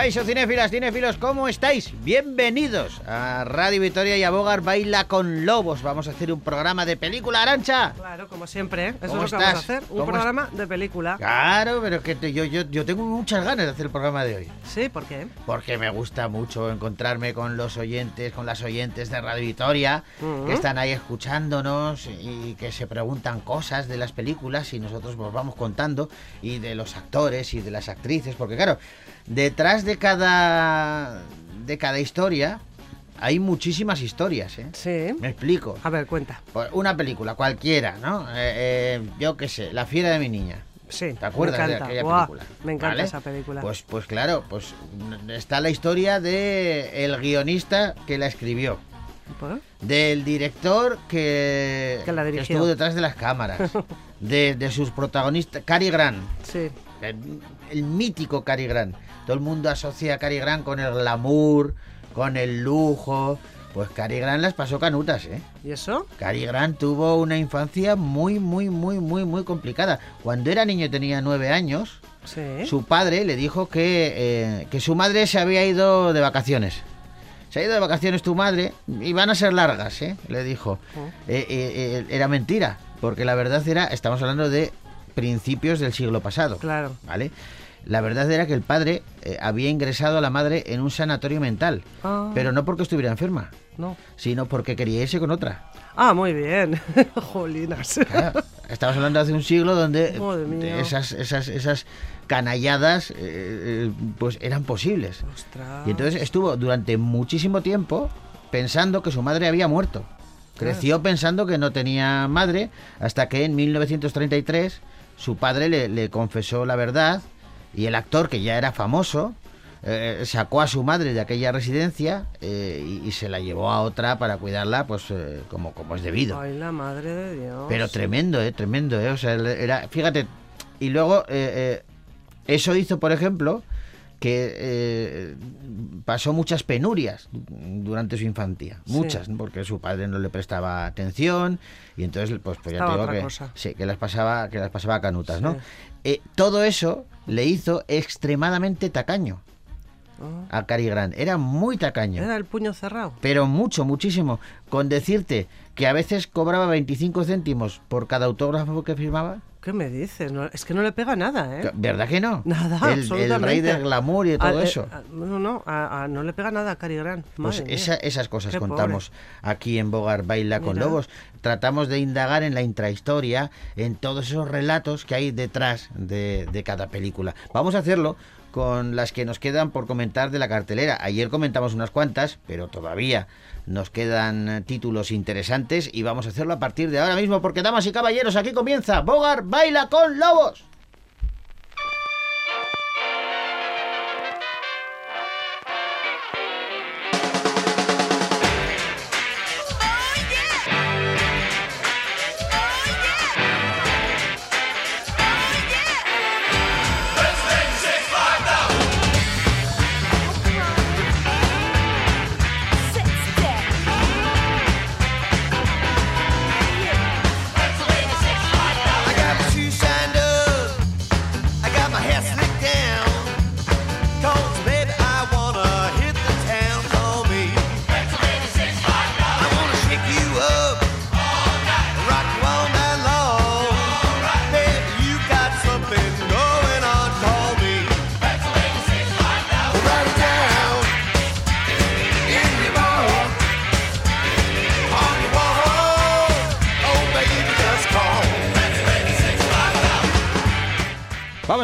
Caixo cinéfilas, cinéfilos, ¿cómo estáis? Bienvenidos a Radio Victoria y a Bogar Baila con Lobos. Vamos a hacer un programa de película, Arancha. Claro, como siempre, ¿eh? eso es ¿Cómo lo que estás? vamos a hacer, un ¿Cómo programa de película. Claro, pero que te- yo, yo, yo tengo muchas ganas de hacer el programa de hoy. Sí, ¿por qué? Porque me gusta mucho encontrarme con los oyentes, con las oyentes de Radio Victoria, que están ahí escuchándonos y que se preguntan cosas de las películas y nosotros nos vamos contando, y de los actores y de las actrices, porque claro, detrás de cada, de cada historia hay muchísimas historias, ¿eh? Sí. Me explico. A ver, cuenta. Pues Una película cualquiera, ¿no? Eh, eh, yo qué sé, La fiera de mi niña. Sí. ¿Te acuerdas me de aquella película? Me encanta ¿Vale? esa película. Pues, pues claro, pues está la historia de el guionista que la escribió, ¿Por? del director que, Que la estuvo detrás de las cámaras, de, de sus protagonistas, Cary Grant, Sí. El, el mítico Cary Grant. Todo el mundo asocia a Cary Grant con el glamour, con el lujo. Pues Cary Grant las pasó canutas, ¿eh? ¿Y eso? Cary Grant tuvo una infancia muy, muy, muy, muy, muy complicada. Cuando era niño tenía nueve años, Sí. su padre le dijo que, eh, que su madre se había ido de vacaciones. Se ha ido de vacaciones tu madre y van a ser largas, ¿eh? Le dijo. Oh. Eh, eh, eh, era mentira, porque la verdad era, estamos hablando de principios del siglo pasado. Claro. ¿Vale? La verdad era que el padre eh, había ingresado a la madre en un sanatorio mental, Ah, pero no porque estuviera enferma, No. sino porque quería irse con otra. Ah, muy bien. Jolinas. Claro, estamos hablando de hace un siglo donde esas, esas, esas canalladas eh, eh, pues eran posibles. Ostras. Y entonces estuvo durante muchísimo tiempo pensando que su madre había muerto. Creció pensando que no tenía madre hasta que en 1933 su padre le, le confesó la verdad y el actor, que ya era famoso, eh, sacó a su madre de aquella residencia eh, y, y se la llevó a otra para cuidarla pues eh, como, como es debido. Ay, la madre de Dios. Pero tremendo, ¿eh? Tremendo, ¿eh? O sea, era, fíjate, y luego eh, eso hizo, por ejemplo, que eh, pasó muchas penurias durante su infancia, muchas, porque su padre no le prestaba atención y entonces, pues, pues ya te digo que, sí, que las pasaba, que las pasaba canutas, ¿no? Eh, todo eso le hizo extremadamente tacaño Ah. a Cary Grant, era muy tacaño. Era el puño cerrado. Pero mucho, muchísimo. Con decirte que a veces cobraba 25 céntimos por cada autógrafo que firmaba. ¿Qué me dices? No, es que no le pega nada, ¿eh? ¿Verdad que no? Nada, El, el absolutamente. rey del glamour y de todo Ah, eh, eso. ah, no, no, a- a- no le pega nada a Cary Grant. Pues Madre esa- esas cosas Qué contamos aquí en Bogar Baila con Mira. Lobos. Tratamos de indagar en la intrahistoria, en todos esos relatos que hay detrás de, de cada película. Vamos a hacerlo con las que nos quedan por comentar de la cartelera. Ayer comentamos unas cuantas, pero todavía nos quedan títulos interesantes y vamos a hacerlo a partir de ahora mismo porque, damas y caballeros, aquí comienza Bogar Baila con Lobos.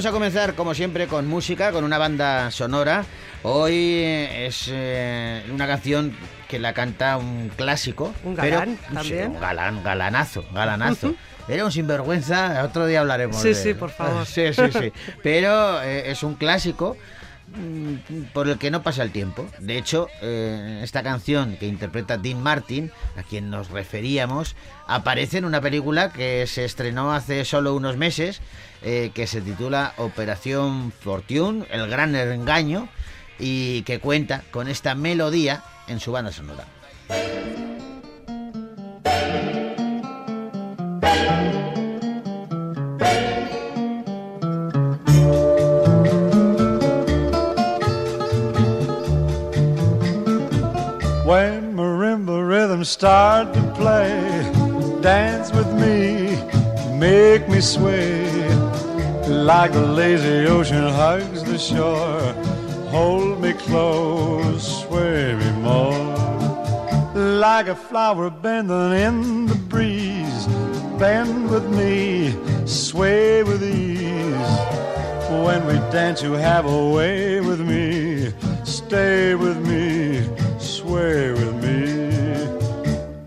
Vamos a comenzar, como siempre, con música, con una banda sonora. Hoy es eh, una canción que la canta un clásico. Un pero- galán, sí, también. un galán, galanazo, galanazo. Era un sinvergüenza, otro día hablaremos Sí, de sí, él. por favor. Sí, sí, sí. Pero eh, es un clásico por el que no pasa el tiempo. De hecho, eh, esta canción que interpreta Dean Martin, a quien nos referíamos, aparece en una película que se estrenó hace solo unos meses, eh, que se titula Operación Fortune, el gran engaño, y que cuenta con esta melodía en su banda sonora. Rhythms start to play, dance with me, make me sway. Like the lazy ocean hugs the shore, hold me close, sway me more. Like a flower bending in the breeze, bend with me, sway with ease. When we dance, you have a way with me, stay with me, sway with me.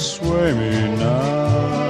sway me now.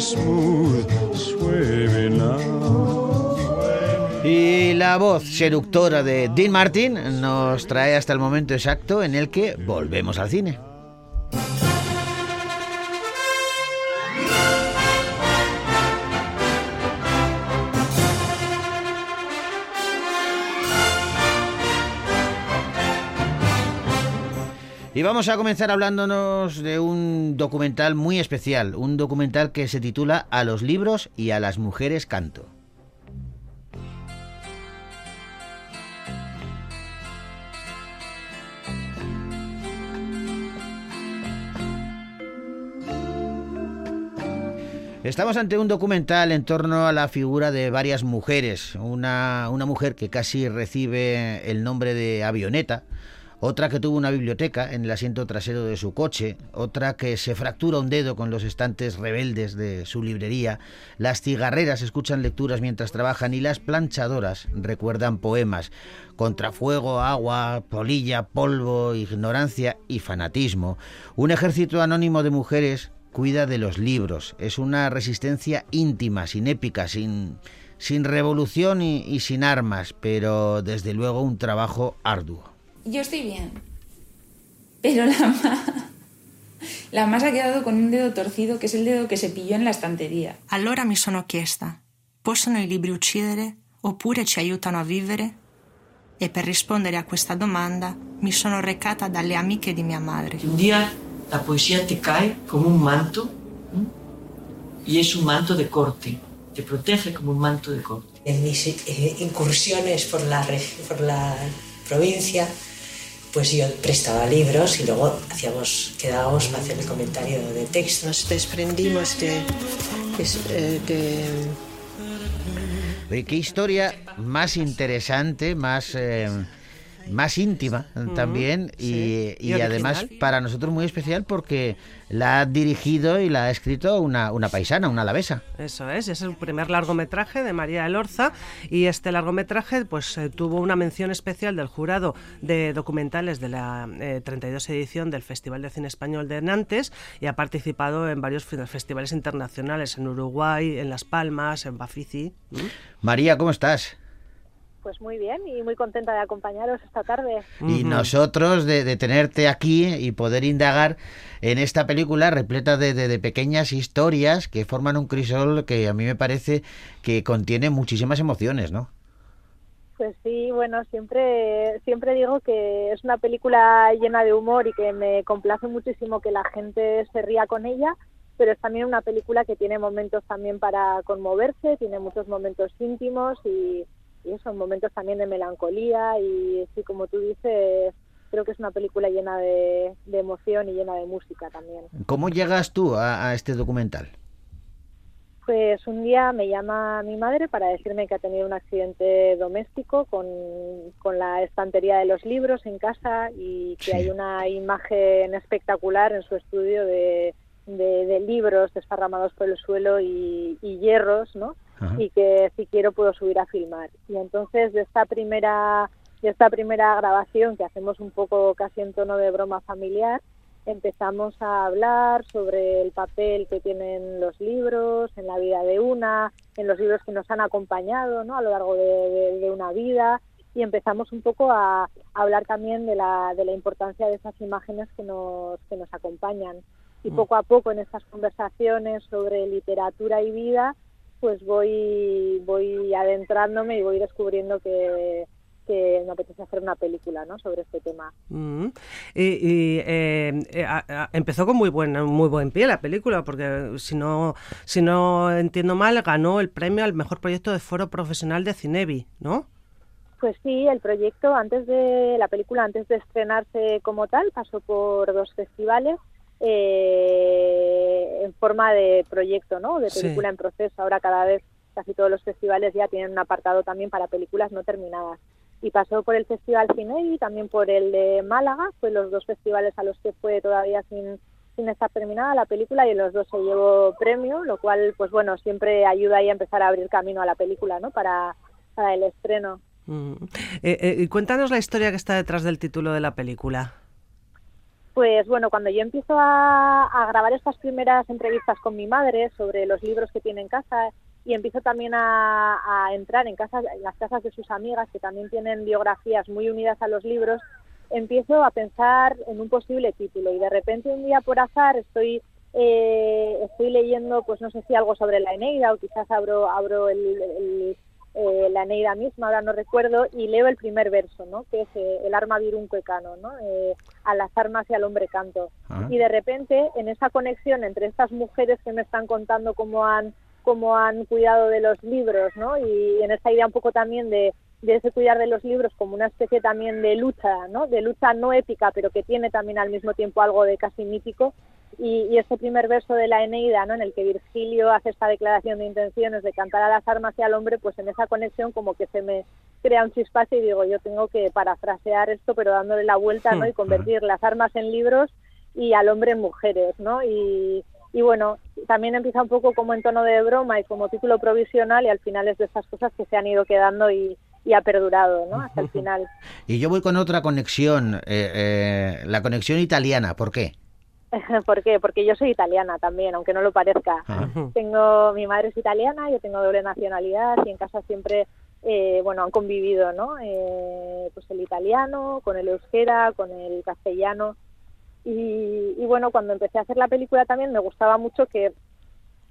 Smooth. Y la voz seductora de Dean Martin nos trae hasta el momento exacto en el que volvemos al cine. Y vamos a comenzar hablándonos de un documental muy especial, un documental que se titula A los libros y a las mujeres canto. Estamos ante un documental en torno a la figura de varias mujeres. Una, una mujer que casi recibe el nombre de avioneta, otra que tuvo una biblioteca en el asiento trasero de su coche, otra que se fractura un dedo con los estantes rebeldes de su librería, las cigarreras escuchan lecturas mientras trabajan y las planchadoras recuerdan poemas. Contrafuego, agua, polilla, polvo, ignorancia y fanatismo. Un ejército anónimo de mujeres cuida de los libros. Es una resistencia íntima, sin épica, sin, sin revolución y sin armas, pero desde luego un trabajo arduo. Yo estoy bien. Pero la ma... La ma ha quedado con un dedo torcido, que es el dedo que se pilló en la estanteria. Allora mi sono chiesta, possono i libri uccidere oppure ci aiutano a vivere? E per rispondere a questa domanda mi sono recata dalle amiche di mia madre. Un día la poesía te cae como un manto y es un manto de corte, te protege como un manto de corte. En mis eh, incursiones por la, por la provincia, pues yo prestaba libros y luego hacíamos, quedábamos para hacer el comentario de texto. Nos desprendimos de, de, de- Oye, qué historia más interesante, más, eh, más íntima también y, sí. y Y además para nosotros muy especial porque la ha dirigido y la ha escrito una, una paisana, una alavesa. Eso es, es el primer largometraje de María Elorza y este largometraje pues eh, tuvo una mención especial del jurado de documentales de la eh, 32 edición del Festival de Cine Español de Nantes y ha participado en varios fe- festivales internacionales en Uruguay, en Las Palmas, en Bafisi. ¿Mm? María, ¿cómo estás? Pues muy bien y muy contenta de acompañaros esta tarde. Y nosotros de, de tenerte aquí y poder indagar en esta película repleta de, de- de pequeñas historias que forman un crisol que a mí me parece que contiene muchísimas emociones, ¿no? Pues sí, bueno, siempre, siempre digo que es una película llena de humor y que me complace muchísimo que la gente se ría con ella, pero es también una película que tiene momentos también para conmoverse, tiene muchos momentos íntimos y, y son momentos también de melancolía y sí, como tú dices, creo que es una película llena de, de emoción y llena de música también. ¿Cómo llegas tú a, a este documental? Pues un día me llama mi madre para decirme que ha tenido un accidente doméstico con, con la estantería de los libros en casa y que Sí. hay una imagen espectacular en su estudio de, de- de libros desparramados por el suelo y, y hierros, ¿no? Ajá. Y que si quiero puedo subir a filmar. Y entonces de esta primera de esta primera grabación que hacemos un poco casi en tono de broma familiar, empezamos a hablar sobre el papel que tienen los libros en la vida de una, en los libros que nos han acompañado ¿no? a lo largo de, de- de una vida y empezamos un poco a, a hablar también de la, de la importancia de esas imágenes que nos, que nos acompañan. Y poco a poco en estas conversaciones sobre literatura y vida, pues voy, voy adentrándome y voy descubriendo que, que me apetece hacer una película ¿no? sobre este tema. Mm. Y, y, eh, eh, a- a- empezó con muy buen, muy buen pie la película, porque si no, si no entiendo mal, ganó el premio al mejor proyecto de foro profesional de Cinevi, ¿no? Pues sí, el proyecto antes de la película, antes de estrenarse como tal, pasó por dos festivales eh, en forma de proyecto, ¿no? De Sí. película en proceso. Ahora cada vez casi todos los festivales ya tienen un apartado también para películas no terminadas. Y pasó por el Festival Cine y también por el de Málaga, fue los dos festivales a los que fue todavía sin, sin estar terminada la película y en los dos se llevó premio, lo cual, pues bueno, siempre ayuda ahí a empezar a abrir camino a la película, ¿no? Para, para el estreno. Mm. Eh, eh, cuéntanos la historia que está detrás del título de la película. Pues bueno, cuando yo empiezo a, grabar estas primeras entrevistas con mi madre sobre los libros que tiene en casa y empiezo también a, a entrar en, en las casas de sus amigas que también tienen biografías muy unidas a los libros, empiezo a pensar en un posible título. Y de repente un día por azar estoy eh, estoy leyendo, pues no sé si algo sobre la Eneida o quizás abro, abro el, el- eh, la Eneida misma, ahora no recuerdo, y leo el primer verso, ¿no? que es eh, el arma virunco ecano, ¿no? Eh, a las armas y al hombre canto. Ah. Y de repente, en esa conexión entre estas mujeres que me están contando cómo han, cómo han cuidado de los libros, ¿no? y en esa idea un poco también de, de ese cuidar de los libros como una especie también de lucha, ¿no? de lucha no épica, pero que tiene también al mismo tiempo algo de casi mítico, y, y ese primer verso de la Eneida, ¿no? en el que Virgilio hace esta declaración de intenciones de cantar a las armas y al hombre, pues en esa conexión como que se me crea un chispazo y digo, yo tengo que parafrasear esto, pero dándole la vuelta, ¿no? Y convertir las armas en libros y al hombre en mujeres, ¿no? Y, y bueno, también empieza un poco como en tono de broma y como título provisional y al final es de estas cosas que se han ido quedando y, y ha perdurado, ¿no? Hasta el final. Y yo voy con otra conexión, eh, eh, la conexión italiana. ¿Por qué? ¿Por qué? Porque yo soy italiana también, aunque no lo parezca. Ah. Tengo, mi madre es italiana, yo tengo doble nacionalidad y en casa siempre, eh, bueno, han convivido, ¿no? Eh, pues el italiano, con el euskera, con el castellano. Y, y bueno, cuando empecé a hacer la película también me gustaba mucho que,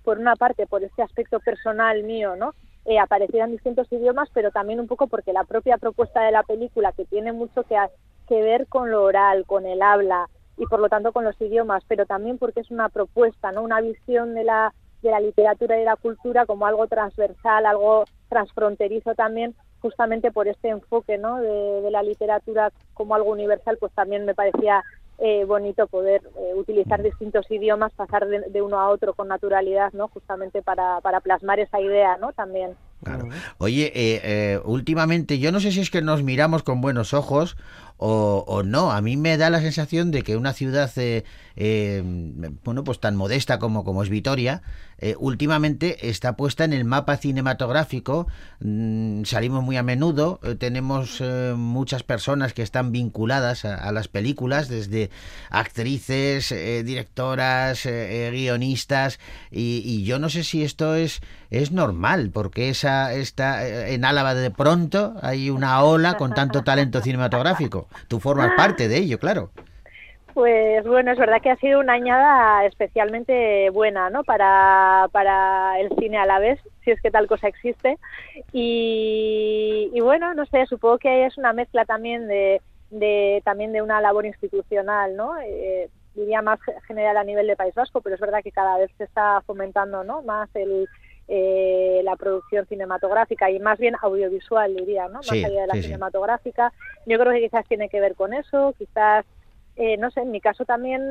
por una parte, por este aspecto personal mío, ¿no? Eh, aparecieran distintos idiomas, pero también un poco porque la propia propuesta de la película, que tiene mucho que, que ver con lo oral, con el habla y por lo tanto con los idiomas, pero también porque es una propuesta, ¿no? Una visión de la, de la literatura y de la cultura como algo transversal, algo transfronterizo también, justamente por este enfoque, ¿no? De, la literatura como algo universal, pues también me parecía eh, bonito poder eh, utilizar distintos idiomas, pasar de, de uno a otro con naturalidad, ¿no? Justamente para, para plasmar esa idea, ¿no? También. Claro. Oye, eh, eh, últimamente yo no sé si es que nos miramos con buenos ojos o, o no. A mí me da la sensación de que una ciudad, eh, eh, bueno, pues tan modesta como, como es Vitoria, eh, últimamente está puesta en el mapa cinematográfico. Mm, salimos muy a menudo, eh, tenemos eh, muchas personas que están vinculadas a, las películas, desde actrices, eh, directoras, guionistas, y, yo no sé si esto es, es normal, porque esa está eh, en Álava de pronto hay una ola con tanto talento cinematográfico. Tú formas parte de ello, claro. Pues bueno, es verdad que ha sido una añada especialmente buena, ¿no? Para, para el cine a la vez, si es que tal cosa existe. Y, y bueno, no sé, supongo que es una mezcla también de, de también de una labor institucional, ¿no? Eh, diría más general a nivel de País Vasco, pero es verdad que cada vez se está fomentando, ¿no? Más el eh, la producción cinematográfica y más bien audiovisual, diría, ¿no? Más Sí, allá de la sí, cinematográfica. Yo creo que quizás tiene que ver con eso, quizás eh, no sé, en mi caso también,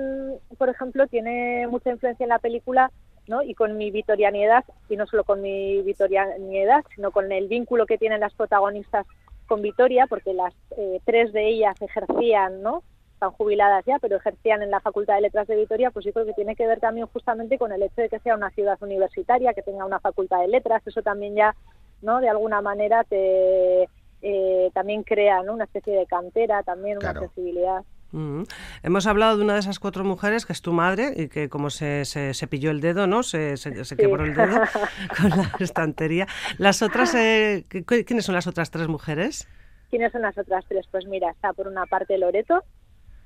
por ejemplo, tiene mucha influencia en la película, ¿no? Y con mi vitorianidad, y no solo con mi vitorianidad, sino con el vínculo que tienen las protagonistas con Vitoria, porque las eh, tres de ellas ejercían, ¿no? Están jubiladas ya, pero ejercían en la Facultad de Letras de Vitoria, pues yo creo que tiene que ver también justamente con el hecho de que sea una ciudad universitaria, que tenga una Facultad de Letras, eso también ya, ¿no? De alguna manera te eh, también crea, ¿no? Una especie de cantera, también una Claro. accesibilidad. Mm. Hemos hablado de una de esas cuatro mujeres, que es tu madre, y que como se, se, se pilló el dedo, ¿no? Se, se, quebró el dedo con la estantería. Las otras, eh, ¿qué- qué- ¿quiénes son las otras tres mujeres? ¿Quiénes son las otras tres? Pues mira, está por una parte Loreto,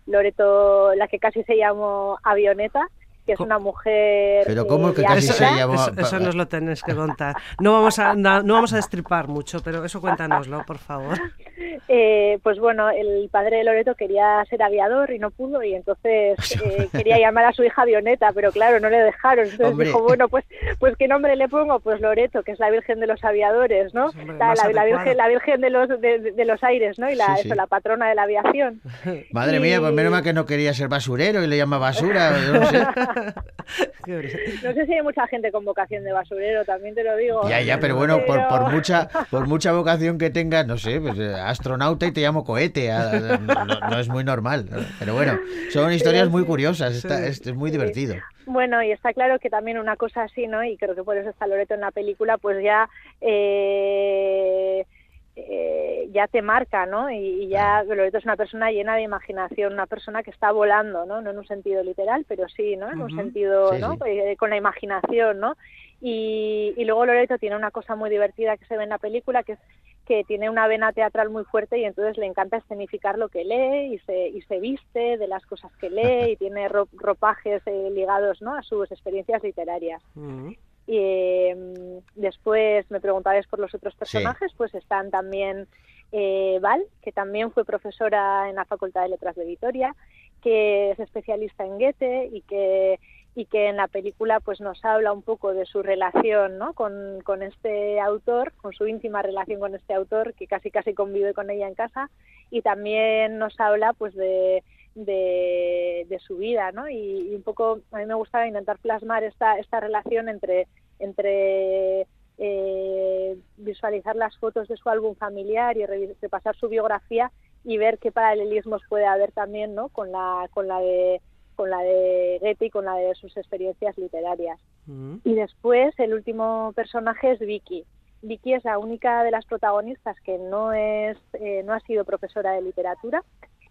Loreto, la que casi se llamó Avioneta, que es una mujer. Pero ¿cómo eh, que casi se llamó? Eso, eso nos lo tenéis que contar. No vamos a, no, no vamos a destripar mucho, pero eso cuéntanoslo, por favor. Eh, pues bueno, el padre de Loreto quería ser aviador y no pudo, y entonces eh, quería llamar a su hija Avioneta, pero claro, no le dejaron. Entonces Hombre. dijo, bueno, pues, pues ¿qué nombre le pongo? Pues Loreto, que es la Virgen de los Aviadores, ¿no? Hombre, la, la- virgen, la Virgen de los, de, de los aires, ¿no? Y la, Sí, sí. eso, la patrona de la aviación. Madre mía, pues menos mal que no quería ser basurero y le llama basura. no sé. No sé si hay mucha gente con vocación de basurero, también te lo digo. Ya, ya, pero bueno, por, por mucha por mucha vocación que tengas, no sé, pues eh, astronauta y te llamo cohete, no, no- no es muy normal. ¿no? Pero bueno, son historias muy curiosas, está- es, es muy divertido. Bueno, y está claro que también una cosa así, ¿no? Y creo que por eso está Loreto en la película, pues ya eh, eh, ya te marca, ¿no? Y, y ya Loreto es una persona llena de imaginación, una persona que está volando, ¿no? No en un sentido literal, pero sí, ¿no? En un sentido, Sí, ¿no? sí. Eh, con la imaginación, ¿no? Y, y luego Loreto tiene una cosa muy divertida que se ve en la película, que es que tiene una vena teatral muy fuerte y entonces le encanta escenificar lo que lee y se, y se viste de las cosas que lee y tiene ro- ropajes eh, ligados ¿no? a sus experiencias literarias. Y eh, después me preguntabais por los otros personajes, pues están también eh, Val, que también fue profesora en la Facultad de Letras de Vitoria, que es especialista en Goethe y que y que en la película pues nos habla un poco de su relación ¿no? con, con este autor, con su íntima relación con este autor, que casi casi convive con ella en casa, y también nos habla pues de, de, de su vida, ¿no? Y, y un poco a mí me gustaba intentar plasmar esta, esta relación entre, entre eh, visualizar las fotos de su álbum familiar y repasar su biografía y ver qué paralelismos puede haber también ¿no? con la con la de con la de Goethe y con la de sus experiencias literarias. Mm. Y después el último personaje es Vicky. Vicky es la única de las protagonistas que no es eh, no ha sido profesora de literatura,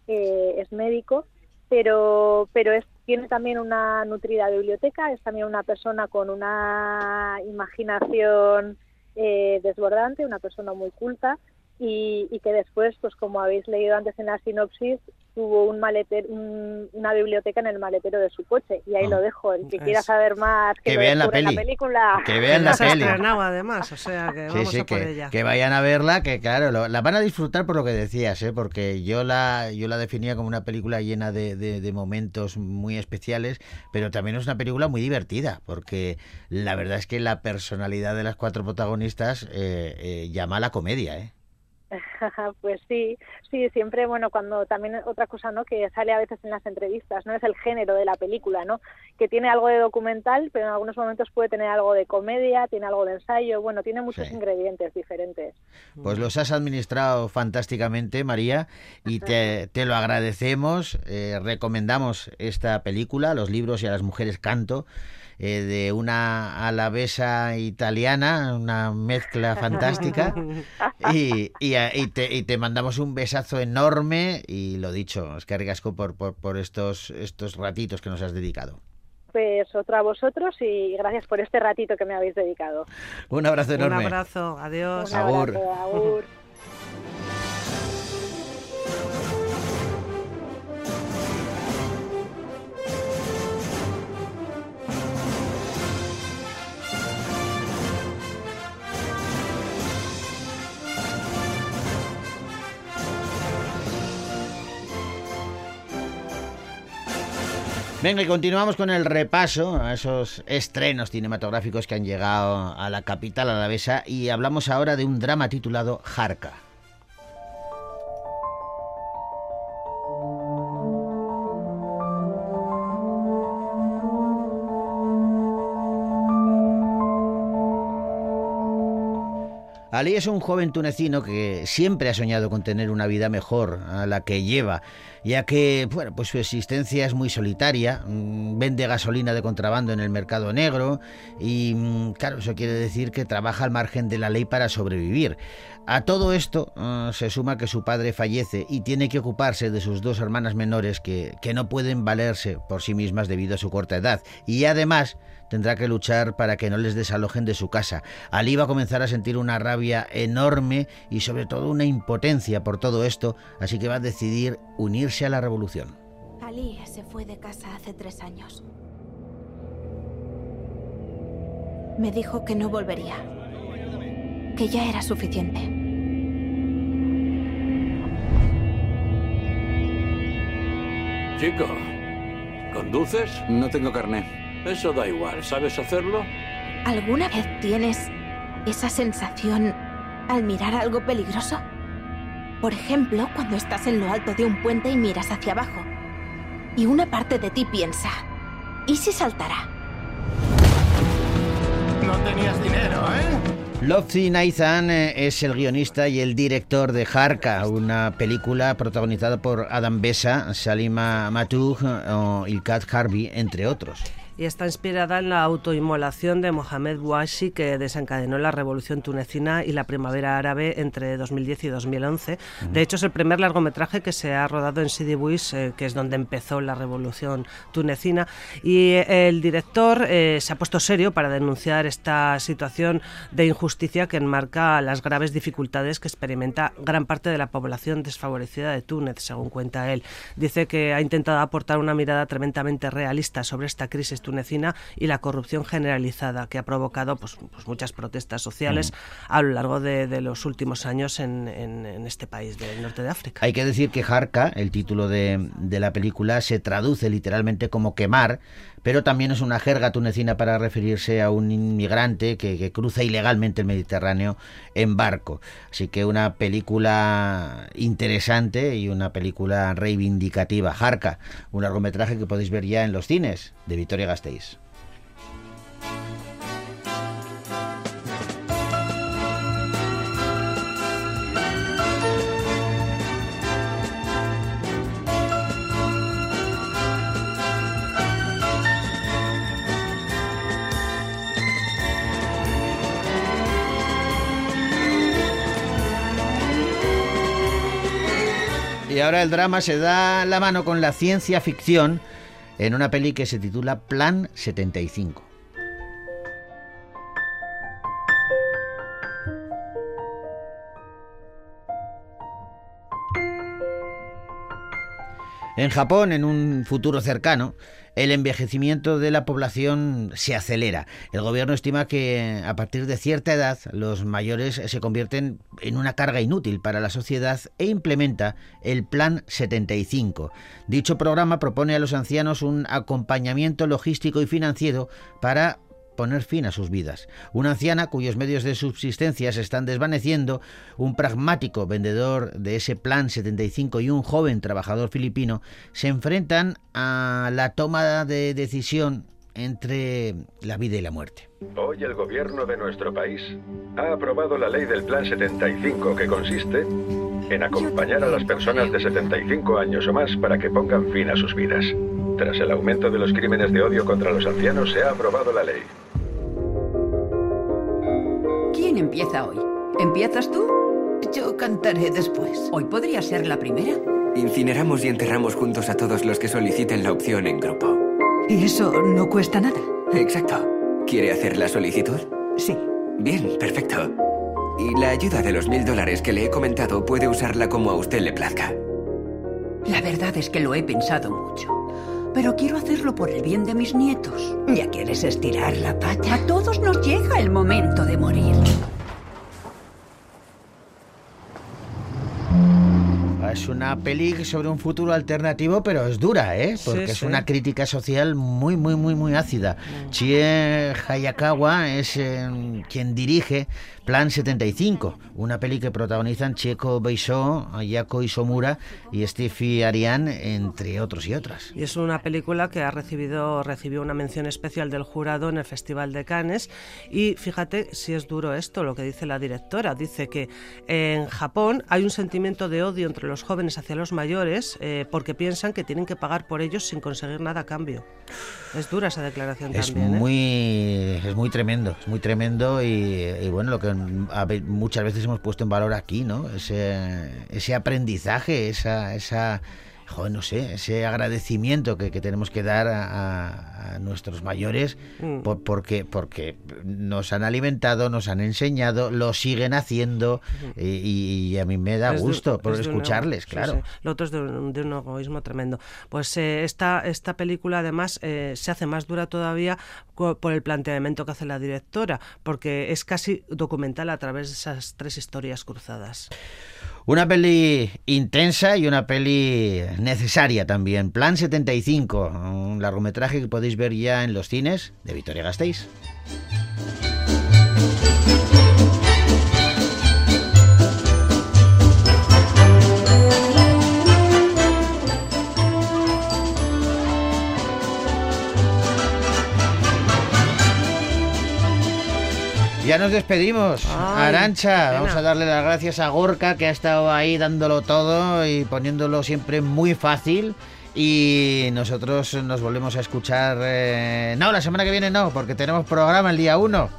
eh, es médico, pero pero es tiene también una nutrida biblioteca, es también una persona con una imaginación eh, desbordante, una persona muy culta y, y que después, pues como habéis leído antes en la sinopsis, tuvo un maletero, un- una biblioteca en el maletero de su coche y ahí Ah, lo dejo. El que es- quiera saber más, que, Que lo vean la peli. película. Que vean la peli. además, o sea que Sí, vamos sí, a por que, ella. que vayan a verla, que claro, lo- la van a disfrutar por lo que decías, ¿eh? porque yo la, yo la definía como una película llena de, de- de momentos muy especiales, pero también es una película muy divertida, porque la verdad es que la personalidad de las cuatro protagonistas eh, eh, llama a la comedia. ¿eh? pues sí, sí, siempre, bueno, cuando también otra cosa, ¿no? Que sale a veces en las entrevistas, ¿no? Es el género de la película, ¿no? Que tiene algo de documental, pero en algunos momentos puede tener algo de comedia, tiene algo de ensayo, bueno, tiene muchos Sí. ingredientes diferentes. Pues los has administrado fantásticamente, María, y te, te lo agradecemos. Eh, recomendamos esta película, Los libros y a las mujeres canto, eh, de una alavesa italiana, una mezcla fantástica. Y, y, a- y te, y te mandamos un besazo enorme y lo dicho, es que por, por, por estos, estos ratitos que nos has dedicado. Pues otro a vosotros y gracias por este ratito que me habéis dedicado. Un abrazo Un enorme. abrazo, adiós. Un agur. Venga, y continuamos con el repaso a esos estrenos cinematográficos que han llegado a la capital alavesa y hablamos ahora de un drama titulado Jarca. Ali es un joven tunecino que siempre ha soñado con tener una vida mejor a la que lleva, ya que bueno, pues su existencia es muy solitaria, mm, vende gasolina de contrabando en el mercado negro y mm, claro, eso quiere decir que trabaja al margen de la ley para sobrevivir. A todo esto eh, se suma que su padre fallece y tiene que ocuparse de sus dos hermanas menores que, que no pueden valerse por sí mismas debido a su corta edad y además tendrá que luchar para que no les desalojen de su casa. Ali va a comenzar a sentir una rabia enorme y sobre todo una impotencia por todo esto, así que va a decidir unirse a la revolución. Ali se fue de casa hace tres años. Me dijo que no volvería. Que ya era suficiente. Chico, ¿conduces? No tengo carné. Eso da igual, ¿sabes hacerlo? ¿Alguna vez tienes esa sensación al mirar algo peligroso? Por ejemplo, cuando estás en lo alto de un puente y miras hacia abajo. Y una parte de ti piensa, ¿y si saltará? No tenías dinero, ¿eh? Lotfi Nathan eh, es el guionista y el director de Harka, una película protagonizada por Adam Bessa, Salima Matoug o Ilkat Harvey, entre otros y está inspirada en la autoinmolación de Mohamed Bouachi que desencadenó la revolución tunecina y la primavera árabe entre 2010 y 2011. De hecho, es el primer largometraje que se ha rodado en Sidi Bouis, eh, que es donde empezó la revolución tunecina. Y eh, el director eh, se ha puesto serio para denunciar esta situación de injusticia que enmarca las graves dificultades que experimenta gran parte de la población desfavorecida de Túnez, según cuenta él. Dice que ha intentado aportar una mirada tremendamente realista sobre esta crisis tunecina y la corrupción generalizada que ha provocado pues, pues muchas protestas sociales a lo largo de, de los últimos años en, en- en este país del norte de África. Hay que decir que Jarca, el título de, de la película, se traduce literalmente como quemar, pero también es una jerga tunecina para referirse a un inmigrante que, cruza ilegalmente el Mediterráneo en barco. Así que una película interesante y una película reivindicativa. Jarca, un largometraje que podéis ver ya en los cines de Victoria Gasteiz. Y ahora el drama se da la mano con la ciencia ficción en una peli que se titula Plan 75. En Japón, en un futuro cercano, el envejecimiento de la población se acelera. El gobierno estima que a partir de cierta edad los mayores se convierten en una carga inútil para la sociedad e implementa el Plan 75. Dicho programa propone a los ancianos un acompañamiento logístico y financiero para poner fin a sus vidas. Una anciana cuyos medios de subsistencia se están desvaneciendo, un pragmático vendedor de ese plan 75 y un joven trabajador filipino se enfrentan a la toma de decisión entre la vida y la muerte. Hoy el gobierno de nuestro país ha aprobado la ley del Plan 75 que consiste en acompañar a las personas de 75 años o más para que pongan fin a sus vidas. Tras el aumento de los crímenes de odio contra los ancianos se ha aprobado la ley. ¿Quién empieza hoy? ¿Empiezas tú? Yo cantaré después. Hoy podría ser la primera. Incineramos y enterramos juntos a todos los que soliciten la opción en grupo. ¿Y eso no cuesta nada? Exacto. ¿Quiere hacer la solicitud? Sí. Bien, perfecto. Y la ayuda de los mil dólares que le he comentado puede usarla como a usted le plazca. La verdad es que lo he pensado mucho. Pero quiero hacerlo por el bien de mis nietos. ¿Ya quieres estirar la pata? A todos nos llega el momento de morir. Es una peli sobre un futuro alternativo, pero es dura, ¿eh? Porque Sí, es sí. una crítica social muy, muy, muy, muy ácida. Chie Hayakawa es eh, quien dirige Plan 75, una peli que protagonizan Chieko Beisho, Ayako Isomura y Steffi Arian, entre otros y otras. Y es una película que ha recibido recibió una mención especial del jurado en el Festival de Cannes. Y fíjate si es duro esto, lo que dice la directora. Dice que en Japón hay un sentimiento de odio entre los jóvenes hacia los mayores eh, porque piensan que tienen que pagar por ellos sin conseguir nada a cambio. Es dura esa declaración Es también. ¿eh? muy, es muy tremendo, es muy tremendo y, y bueno, lo que muchas veces hemos puesto en valor aquí, ¿no? Ese, ese aprendizaje, esa, esa, joder, no sé, ese agradecimiento que, que tenemos que dar a, nuestros mayores Mm. por- porque, porque nos han alimentado, nos han enseñado, lo siguen haciendo y, y a mí me da Es de- gusto por es un escucharles, sí, claro. sí. Lo otro es de un, de un egoísmo tremendo. Pues eh, esta, esta película además eh, se hace más dura todavía por el planteamiento que hace la directora, porque es casi documental a través de esas tres historias cruzadas. Una peli intensa y una peli necesaria también. Plan 75, un largometraje que podéis ver ya en los cines de Victoria Gasteiz. Nos despedimos, Arancha. Vamos a darle las gracias a Gorka que ha estado ahí dándolo todo y poniéndolo siempre muy fácil. Y nosotros nos volvemos a escuchar. eh, No, la semana que viene no, porque tenemos programa el día 1.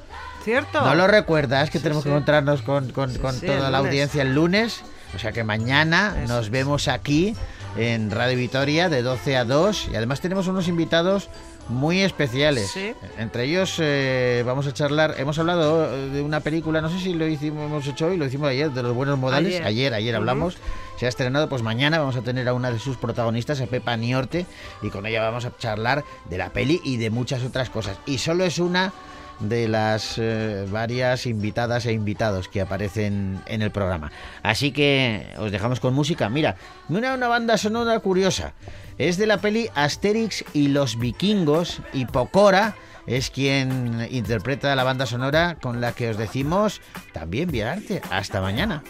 ¿Cierto? ¿No lo recuerdas? Que Sí, tenemos que sí. encontrarnos con, con- con sí, toda el la audiencia el lunes. O sea que mañana Eso nos vemos aquí en Radio Vitoria de 12 a 2. Y además tenemos unos invitados muy especiales. Sí. Entre ellos eh, vamos a charlar. Hemos hablado eh, de una película, no sé si lo hicimos, hemos hecho hoy, lo hicimos ayer, de los buenos modales. Ayer. Ayer, hablamos. Se ha estrenado, pues mañana vamos a tener a una de sus protagonistas, a Pepa Niorte, y con ella vamos a charlar de la peli y de muchas otras cosas. Y solo es una de las eh, varias invitadas e invitados que aparecen en el programa. Así que os dejamos con música. Mira, una, una banda sonora curiosa. Es de la peli Asterix y los vikingos y Pocora es quien interpreta la banda sonora con la que os decimos también viajarte. Hasta mañana.